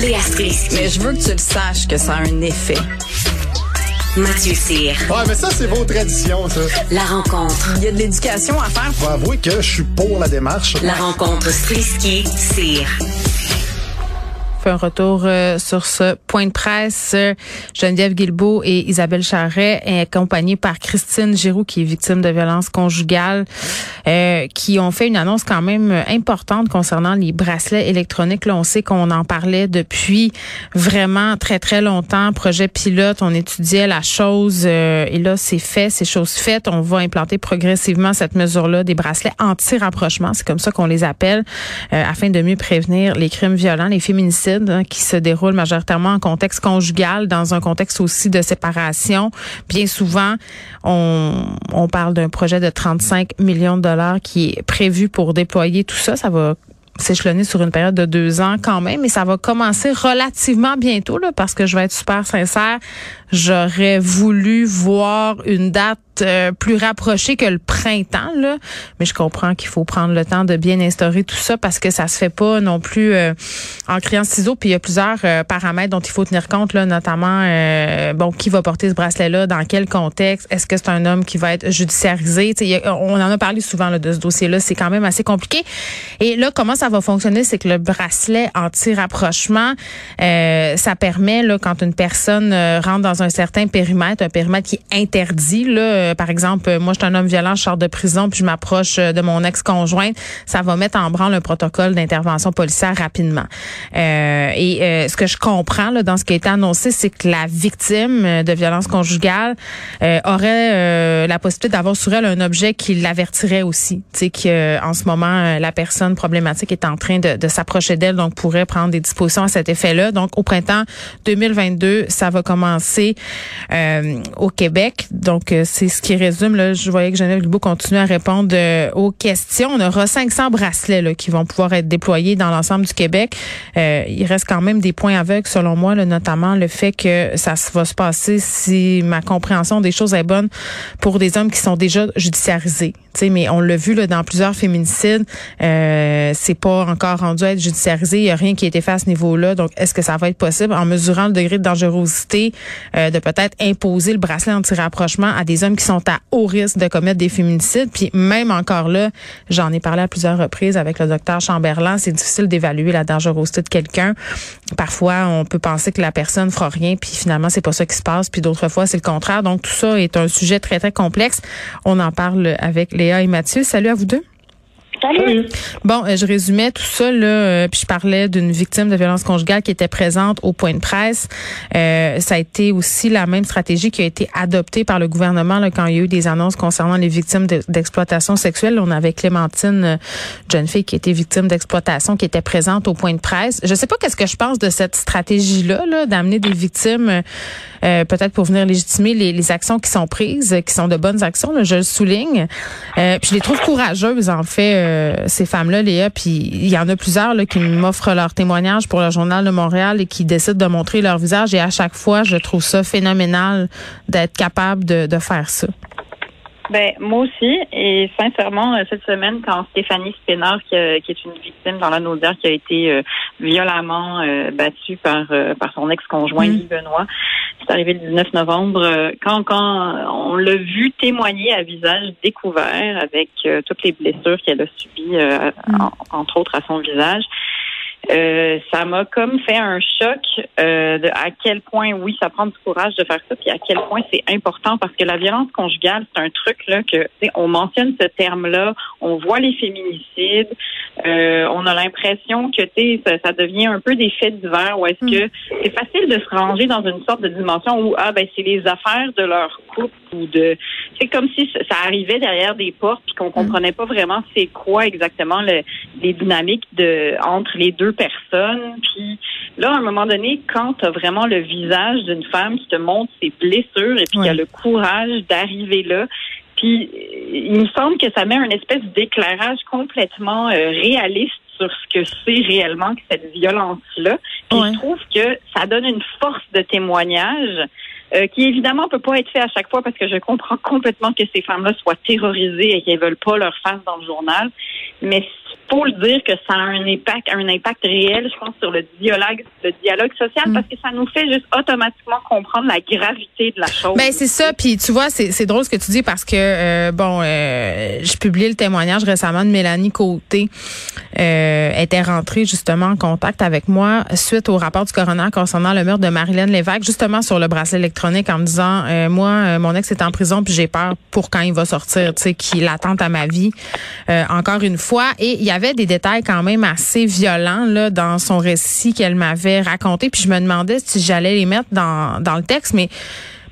Léa Strisky. Mais je veux que tu le saches que ça a un effet. Mathieu Cyr. Ouais, mais ça, c'est vos traditions, ça. La rencontre. Il y a de l'éducation à faire. Faut avouer que je suis pour la démarche. La rencontre Strisky-Cyr. fait un retour euh, sur ce point de presse. Euh, Geneviève Guilbeault et Isabelle Charret, accompagnées par Christine Giroux, qui est victime de violences conjugales, euh, qui ont fait une annonce quand même importante concernant les bracelets électroniques. Là, on sait qu'on en parlait depuis vraiment très, très longtemps. Projet pilote, on étudiait la chose et là, c'est fait, c'est chose faite. On va implanter progressivement cette mesure-là des bracelets anti-rapprochement, c'est comme ça qu'on les appelle, afin de mieux prévenir les crimes violents, les féminicides Hein, qui se déroule majoritairement en contexte conjugal, dans un contexte aussi de séparation. Bien souvent, on, on parle d'un projet de 35 millions de dollars qui est prévu pour déployer tout ça. Ça va s'échelonner sur une période de deux ans quand même, mais ça va commencer relativement bientôt là, parce que je vais être super sincère, j'aurais voulu voir une date euh, plus rapproché que le printemps là, mais je comprends qu'il faut prendre le temps de bien instaurer tout ça parce que ça se fait pas non plus euh, en criant ciseaux. Puis il y a plusieurs euh, paramètres dont il faut tenir compte là, notamment bon qui va porter ce bracelet là, dans quel contexte, est-ce que c'est un homme qui va être judiciarisé? on en a parlé souvent là, de ce dossier là, c'est quand même assez compliqué. Et là comment ça va fonctionner, c'est que le bracelet anti-rapprochement, ça permet là quand une personne rentre dans un certain périmètre, un périmètre qui interdit là euh, par exemple, moi, je suis un homme violent, je sors de prison, puis je m'approche euh, de mon ex-conjointe, ça va mettre en branle un protocole d'intervention policière rapidement. Euh, et ce que je comprends là, dans ce qui a été annoncé, c'est que la victime de violence conjugale aurait la possibilité d'avoir sur elle un objet qui l'avertirait aussi. Tu sais qu'en ce moment, la personne problématique est en train de, de s'approcher d'elle, donc pourrait prendre des dispositions à cet effet-là. Donc, au printemps 2022, ça va commencer au Québec. Donc, c'est ce qui résume, là, je voyais que Geneviève Guilbeault continue à répondre euh, aux questions. On aura 500 bracelets là, qui vont pouvoir être déployés dans l'ensemble du Québec. Euh, il reste quand même des points aveugles, selon moi, là, notamment le fait que ça va se passer, si ma compréhension des choses est bonne, pour des hommes qui sont déjà judiciarisés. sais, mais on l'a vu là, dans plusieurs féminicides, euh, c'est pas encore rendu à être judiciarisé. Il n'y a rien qui a été fait à ce niveau-là. Donc, est-ce que ça va être possible, en mesurant le degré de dangerosité, euh, de peut-être imposer le bracelet anti-rapprochement à des hommes qui sont à haut risque de commettre des féminicides. Puis même encore là, j'en ai parlé à plusieurs reprises avec le docteur Chamberlain, c'est difficile d'évaluer la dangerosité de quelqu'un. Parfois, on peut penser que la personne fera rien, puis finalement, c'est pas ça qui se passe. Puis d'autres fois, c'est le contraire. Donc tout ça est un sujet très, très complexe. On en parle avec Léa et Mathieu. Salut à vous deux. Bon, euh, je résumais tout ça là, euh, puis je parlais d'une victime de violence conjugale qui était présente au point de presse. Euh, ça a été aussi la même stratégie qui a été adoptée par le gouvernement là, quand il y a eu des annonces concernant les victimes d'exploitation sexuelle. On avait Clémentine, jeune fille qui était victime d'exploitation, qui était présente au point de presse. Je sais pas qu'est-ce que je pense de cette stratégie là, là d'amener des victimes peut-être pour venir légitimer les, les, actions qui sont prises, qui sont de bonnes actions. Là, je le souligne. puis je les trouve courageuses en fait euh, ces femmes-là, Léa, puis il y en a plusieurs là, qui m'offrent leur témoignage pour le Journal de Montréal et qui décident de montrer leur visage. Et à chaque fois, je trouve ça phénoménal d'être capable de, de faire ça. Ben moi aussi et sincèrement euh, cette semaine quand Stéphanie Spénard qui, qui est une victime dans la Naudière qui a été euh, violemment battue par par son ex-conjoint mm. Guy Benoît c'est arrivé le 19 novembre. Euh, quand, quand on l'a vu témoigner à visage découvert avec euh, toutes les blessures qu'elle a subies, euh, mm. entre autres à son visage, euh, ça m'a comme fait un choc euh, de à quel point, oui, ça prend du courage de faire ça, puis à quel point c'est important parce que la violence conjugale, c'est un truc là que on mentionne ce terme-là, on voit les féminicides, euh, on a l'impression que ça, ça devient un peu des faits divers où est-ce que mm. c'est facile de se ranger dans une sorte de dimension où ah ben c'est les affaires de leur couple ou de c'est comme si ça arrivait derrière des portes puis qu'on mm. comprenait pas vraiment c'est quoi exactement le, les dynamiques de entre les deux personnes. Puis là, à un moment donné, quand tu as vraiment le visage d'une femme qui te montre ses blessures et puis qui a le courage d'arriver là, puis il me semble que ça met un espèce d'éclairage complètement euh, réaliste sur ce que c'est réellement que cette violence-là. Puis je trouve que ça donne une force de témoignage euh, qui évidemment peut pas être fait à chaque fois parce que je comprends complètement que ces femmes-là soient terrorisées et qu'elles veulent pas leur face dans le journal. Mais faut le dire que ça a un impact, un impact réel, je pense, sur le dialogue, le dialogue social, Mm. parce que ça nous fait juste automatiquement comprendre la gravité de la chose. Ben c'est ça, puis tu vois, c'est c'est drôle ce que tu dis parce que euh, bon, euh, je publie le témoignage récemment de Mélanie Côté, euh, était rentrée justement en contact avec moi suite au rapport du coroner concernant le meurtre de Marilyn Lévesque, justement sur le bracelet électronique, en me disant, euh, moi, euh, mon ex est en prison, puis j'ai peur pour quand il va sortir, tu sais, qu'il attente à ma vie, euh, encore une fois, et il y avait des détails quand même assez violents là dans son récit qu'elle m'avait raconté, puis je me demandais si j'allais les mettre dans dans le texte, mais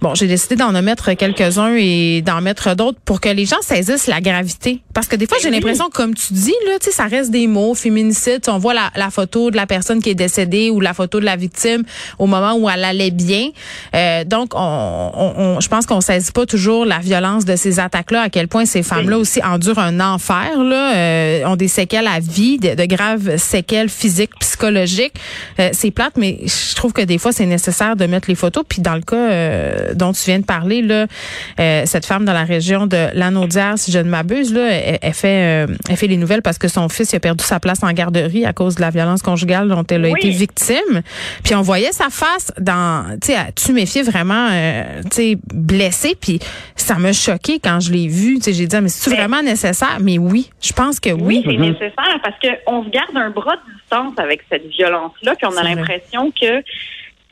Bon, j'ai décidé d'en omettre quelques-uns et d'en mettre d'autres pour que les gens saisissent la gravité. Parce que des fois, j'ai l'impression, comme tu dis, là, tu sais, ça reste des mots, féminicide. On voit la, la, photo de la personne qui est décédée ou la photo de la victime au moment où elle allait bien. Euh, donc, on, on, on, je pense qu'on saisit pas toujours la violence de ces attaques-là, à quel point ces femmes-là aussi endurent un enfer, là, euh, ont des séquelles à vie, de, de graves séquelles physiques, psychologiques. Euh, c'est plate, mais je trouve que des fois, c'est nécessaire de mettre les photos. Puis dans le cas euh, dont tu viens de parler, là, euh, cette femme dans la région de Lanaudière, si je ne m'abuse, là, elle, elle fait, euh, elle fait les nouvelles parce que son fils a perdu sa place en garderie à cause de la violence conjugale dont elle a Oui. été victime. Puis on voyait sa face dans, tu sais, tu méfiais vraiment, euh, tu sais, blessée. Puis ça m'a choqué quand je l'ai vue. Tu sais, j'ai dit, ah, mais c'est vraiment nécessaire? Mais oui, je pense que Oui, oui. c'est nécessaire parce qu'on se garde un bras de distance avec cette violence-là, puis on a l'impression que,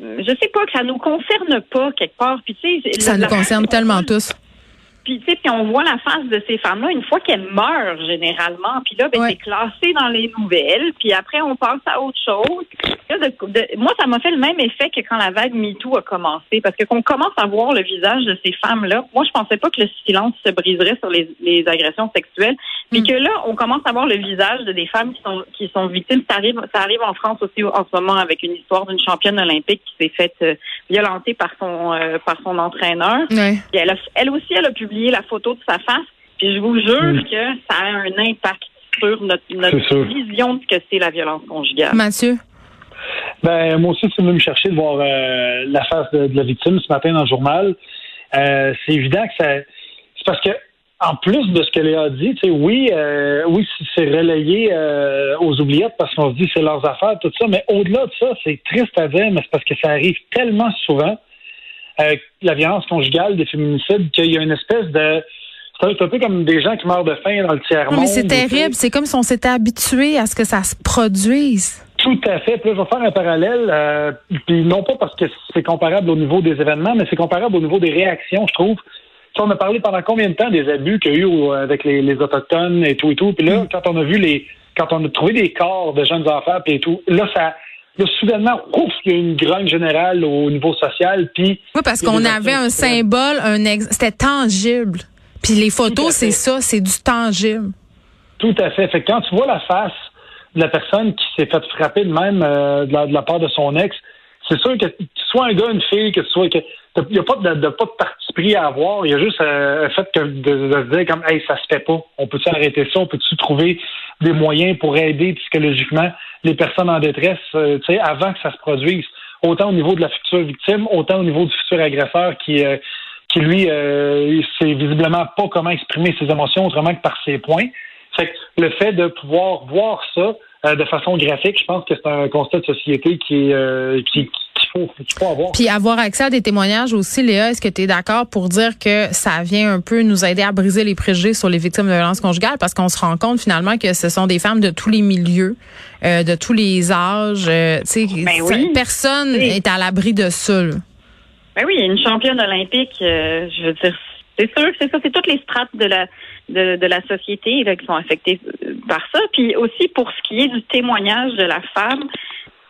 je sais pas, que ça nous concerne pas quelque part. Puis Ça la- nous la- concerne tellement tous. Puis tu sais, puis on voit la face de ces femmes-là une fois qu'elles meurent généralement. Puis là, ben, Ouais. c'est classé dans les nouvelles. Puis après, on passe à autre chose. Là, de- de- moi, ça m'a fait le même effet que quand la vague MeToo a commencé, parce que qu'on commence à voir le visage de ces femmes-là. Moi, je pensais pas que le silence se briserait sur les, les agressions sexuelles. Puis Mm. que là, on commence à voir le visage de des femmes qui sont qui sont victimes. Ça arrive, ça arrive en France aussi en ce moment avec une histoire d'une championne olympique qui s'est faite euh, violenter par son euh, par son entraîneur. Ouais. Puis elle, a- elle aussi, elle a publié la photo de sa face. Puis je vous jure Mm. que ça a un impact sur notre, vision de ce que c'est la violence conjugale. Mathieu? Ben, moi aussi, c'est venu me chercher de voir euh, la face de, de la victime ce matin dans le journal. Euh, c'est évident que ça. C'est parce que, en plus de ce que Léa a dit, tu sais, oui, euh, oui, c'est relayé euh, aux oubliettes parce qu'on se dit c'est leurs affaires, tout ça, mais au-delà de ça, c'est triste à dire, mais c'est parce que ça arrive tellement souvent, euh, la violence conjugale, des féminicides, qu'il y a une espèce de. C'est un peu comme des gens qui meurent de faim dans le tiers-monde. Mais c'est terrible. C'est comme si on s'était habitué à ce que ça se produise. Tout à fait. Puis là, je vais faire un parallèle, euh, puis non pas parce que c'est comparable au niveau des événements, mais c'est comparable au niveau des réactions, je trouve. Tu sais, on a parlé pendant combien de temps des abus qu'il y a eu au- avec les, les autochtones et tout et tout. Puis là, quand on a vu les, quand on a trouvé des corps de jeunes enfants puis et tout, là, ça, là, soudainement, ouf, il y a une grogne générale au niveau social. Puis Oui, parce qu'on avait un symbole, un ex... c'était tangible. Puis les photos, c'est ça, c'est du tangible. Tout à fait. Fait que quand tu vois la face de la personne qui s'est fait frapper de même euh, de, la, de la part de son ex, c'est sûr que tu sois un gars, une fille, que tu sois que il n'y a pas de, de- pas de parti pris à avoir. Il y a juste euh, un fait que de, de se dire comme hey, ça se fait pas. On peut-tu arrêter ça? On peut-tu trouver des moyens pour aider psychologiquement? Les personnes en détresse euh, avant que ça se produise? Autant au niveau de la future victime, autant au niveau du futur agresseur qui euh, qui lui euh, sait visiblement pas comment exprimer ses émotions autrement que par ses points. Fait que le fait de pouvoir voir ça euh, de façon graphique, je pense que c'est un constat de société qui euh, qui faut qu'il faut avoir. Puis avoir accès à des témoignages aussi, Léa, est-ce que tu es d'accord pour dire que ça vient un peu nous aider à briser les préjugés sur les victimes de violences conjugales? Parce qu'on se rend compte finalement que ce sont des femmes de tous les milieux, euh, de tous les âges. euh, tu sais, Ben oui. personne Oui. est à l'abri de ça. Ben oui, une championne olympique, euh, je veux dire, c'est sûr c'est ça, c'est toutes les strates de la de, de la société là, qui sont affectées euh, par ça. Puis aussi pour ce qui est du témoignage de la femme,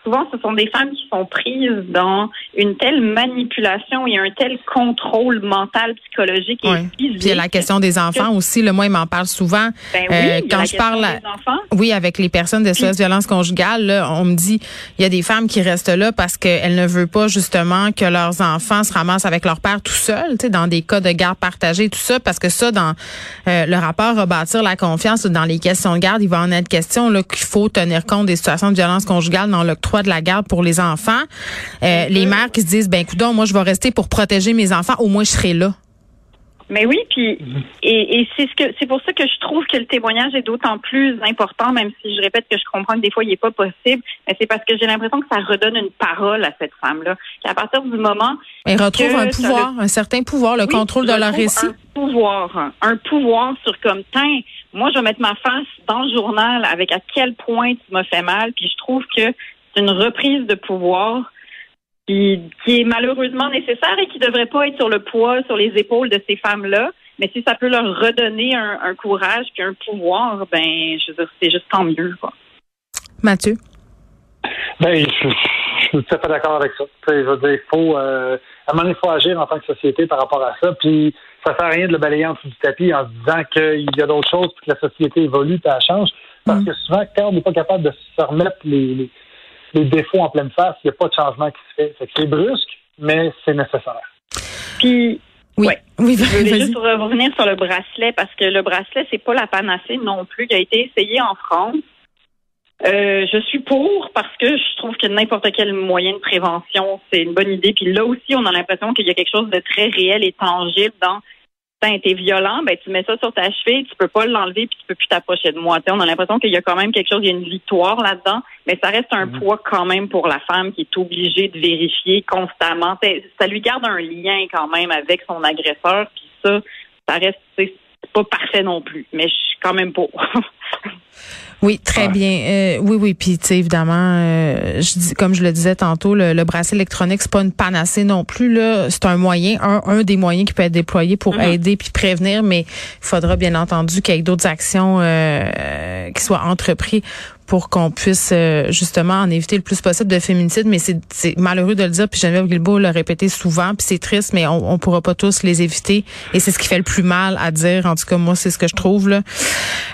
souvent ce sont des femmes qui sont prises dans une telle manipulation et un tel contrôle mental, psychologique et Ouais. physique. Puis il y a la question des enfants aussi. Le moi, il m'en parle souvent. Ben oui, Euh, y a quand je parle à-. Oui, avec les personnes de SOS violence conjugale, là, on me dit il y a des femmes qui restent là parce qu'elles ne veulent pas justement que leurs enfants se ramassent avec leur père tout seul, tu sais, dans des cas de garde partagée, tout ça, parce que ça, dans euh, le rapport à bâtir la confiance, dans les questions de garde, il va en être question là qu'il faut tenir compte des situations de violence conjugale dans l'octroi de la garde pour les enfants. Euh, les mères qui se disent ben écoute, moi je vais rester pour protéger mes enfants, au moins je serai là. Mais oui, puis et, et c'est ce que c'est pour ça que je trouve que le témoignage est d'autant plus important, même si je répète que je comprends que des fois il n'est pas possible, mais c'est parce que j'ai l'impression que ça redonne une parole à cette femme-là. Qu'à partir du moment Elle retrouve un pouvoir, un certain pouvoir, le Oui, contrôle de leur récit. Un pouvoir, un pouvoir sur comme tiens, moi je vais mettre ma face dans le journal avec à quel point tu m'as fait mal, puis je trouve que c'est une reprise de pouvoir qui, qui est malheureusement nécessaire et qui devrait pas être sur le poids, sur les épaules de ces femmes-là. Mais si ça peut leur redonner un, un courage puis un pouvoir, ben je veux dire, c'est juste tant mieux. Quoi. Mathieu? Ben, je, je suis tout à fait d'accord avec ça. Je veux dire, il faut, euh, à un moment donné, il faut agir en tant que société par rapport à ça. Puis, ça sert à rien de le balayer en dessous du tapis en se disant qu'il y a d'autres choses puis que la société évolue et elle change. Parce Mm. que souvent, quand on n'est pas capable de se remettre les, les, les défauts en pleine face, il n'y a pas de changement qui se fait. Fait c'est brusque, mais c'est nécessaire. Puis Oui. Ouais. Oui, Je voulais juste revenir sur le bracelet parce que le bracelet, c'est pas la panacée non plus qui a été essayé en France. Euh, je suis pour parce que je trouve que n'importe quel moyen de prévention, c'est une bonne idée. Puis là aussi, on a l'impression qu'il y a quelque chose de très réel et tangible dans Tiens, t'es violent, ben tu mets ça sur ta cheville, tu peux pas l'enlever puis tu peux plus t'approcher de moi. On a l'impression qu'il y a quand même quelque chose, il y a une victoire là-dedans, mais ça reste un poids quand même pour la femme qui est obligée de vérifier constamment. Ça lui garde un lien quand même avec son agresseur, puis ça, ça reste pas parfait non plus, mais je suis quand même pour. Oui, très bien. Euh, oui, oui. Puis, tu sais, évidemment, euh, je dis, comme je le disais tantôt, le, le bracelet électronique, c'est pas une panacée non plus. Là, c'est un moyen, un, un des moyens qui peut être déployé pour Mhm. aider puis prévenir, mais il faudra bien entendu qu'il y ait d'autres actions euh, qui soient entreprises pour qu'on puisse euh, justement en éviter le plus possible de féminicide. Mais c'est malheureux de le dire, puis Geneviève Guilbeault l'a répété souvent, puis c'est triste, mais on, on pourra pas tous les éviter. Et c'est ce qui fait le plus mal à dire. En tout cas, moi, c'est ce que je trouve. Là.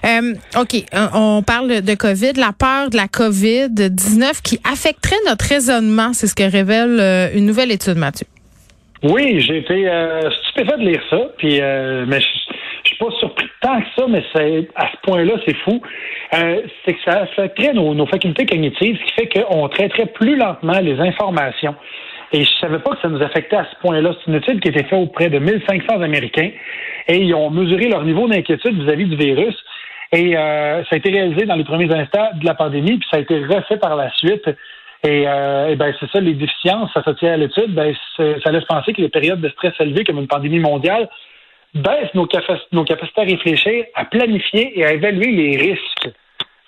Euh, OK, euh, on parle de COVID, la peur de la COVID-19 qui affecterait notre raisonnement. C'est ce que révèle euh, une nouvelle étude, Mathieu. Oui, j'ai été euh, stupéfait de lire ça, puis mais je je suis pas surpris tant que ça, mais c'est à ce point-là, c'est fou. Euh, c'est que ça affecterait nos, nos facultés cognitives, ce qui fait qu'on traiterait plus lentement les informations. Et je savais pas que ça nous affectait à ce point-là. C'est une étude qui a été faite auprès de 1500 Américains et ils ont mesuré leur niveau d'inquiétude vis-à-vis du virus. Et euh, ça a été réalisé dans les premiers instants de la pandémie, puis ça a été refait par la suite. Et, euh, et ben c'est ça, les déficiences associées à l'étude, ben ça laisse penser que les périodes de stress élevées, comme une pandémie mondiale, baissent nos, capac- nos capacités à réfléchir, à planifier et à évaluer les risques.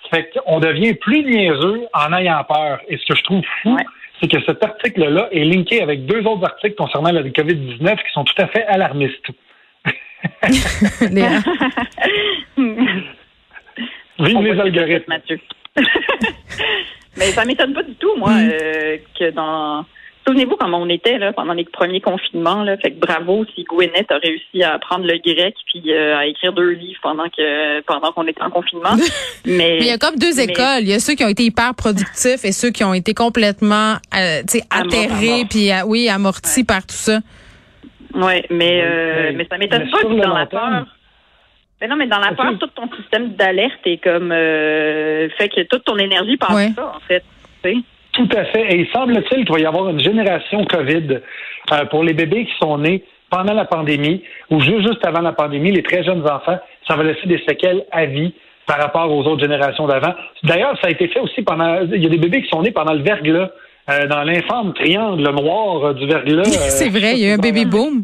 Fait qu'on devient plus niaiseux en ayant peur. Et ce que je trouve fou, Ouais. c'est que cet article-là est linké avec deux autres articles concernant la COVID-19 qui sont tout à fait alarmistes. Léa? Vive On les algorithmes. Mathieu. Mais ça m'étonne pas du tout, moi, Mm. euh, que dans. Souvenez-vous comment on était là pendant les premiers confinements. Là. Fait que bravo si Gwyneth a réussi à apprendre le grec puis euh, à écrire deux livres pendant que pendant qu'on était en confinement. Mais, Mais il y a comme deux mais- écoles. Il y a ceux qui ont été hyper productifs et ceux qui ont été complètement euh, tu sais, Amor- atterrés puis euh, oui, amortis par tout ça. Ouais, mais euh, mais- mais ça m'étonne pas que dans la peur. Mais non, mais dans la peur, tout ton système d'alerte est comme euh, fait que toute ton énergie passe Ouais. ça en fait. tu sais. Tout à fait. Et il semble-t-il qu'il va y avoir une génération COVID euh, pour les bébés qui sont nés pendant la pandémie ou juste, juste avant la pandémie, les très jeunes enfants, ça va laisser des séquelles à vie par rapport aux autres générations d'avant. D'ailleurs, ça a été fait aussi pendant. Il y a des bébés qui sont nés pendant le verglas, euh, dans l'informe triangle noir euh, du verglas. c'est vrai, il y a un baby boom.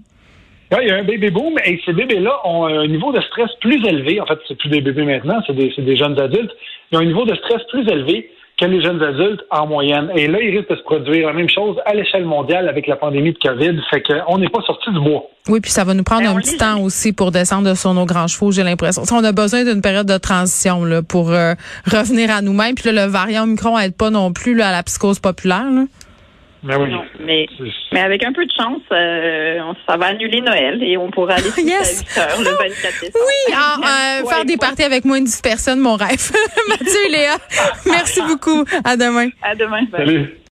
Il y a un baby boom et ces bébés-là ont un niveau de stress plus élevé. En fait, c'est plus des bébés maintenant, c'est des, des jeunes adultes. Ils ont un niveau de stress plus élevé que les jeunes adultes en moyenne. Et là, il risque de se produire la même chose à l'échelle mondiale avec la pandémie de COVID. Fait qu'on n'est pas sorti du bois. Oui, puis ça va nous prendre Ben, un petit temps aussi pour descendre sur nos grands chevaux, j'ai l'impression. On a besoin d'une période de transition là, pour euh, revenir à nous-mêmes. Puis là, le variant Omicron aide pas non plus là, à la psychose populaire. là. Mais oui. Non, mais Mais avec un peu de chance, euh, ça va annuler Noël et on pourra aller Yes. à 8 heures le 24 décembre. Oui, en, euh, Ouais, faire des ouais. parties avec moins de 10 personnes, mon rêve. Mathieu et Léa, merci beaucoup. À demain. À demain. Bye. Salut.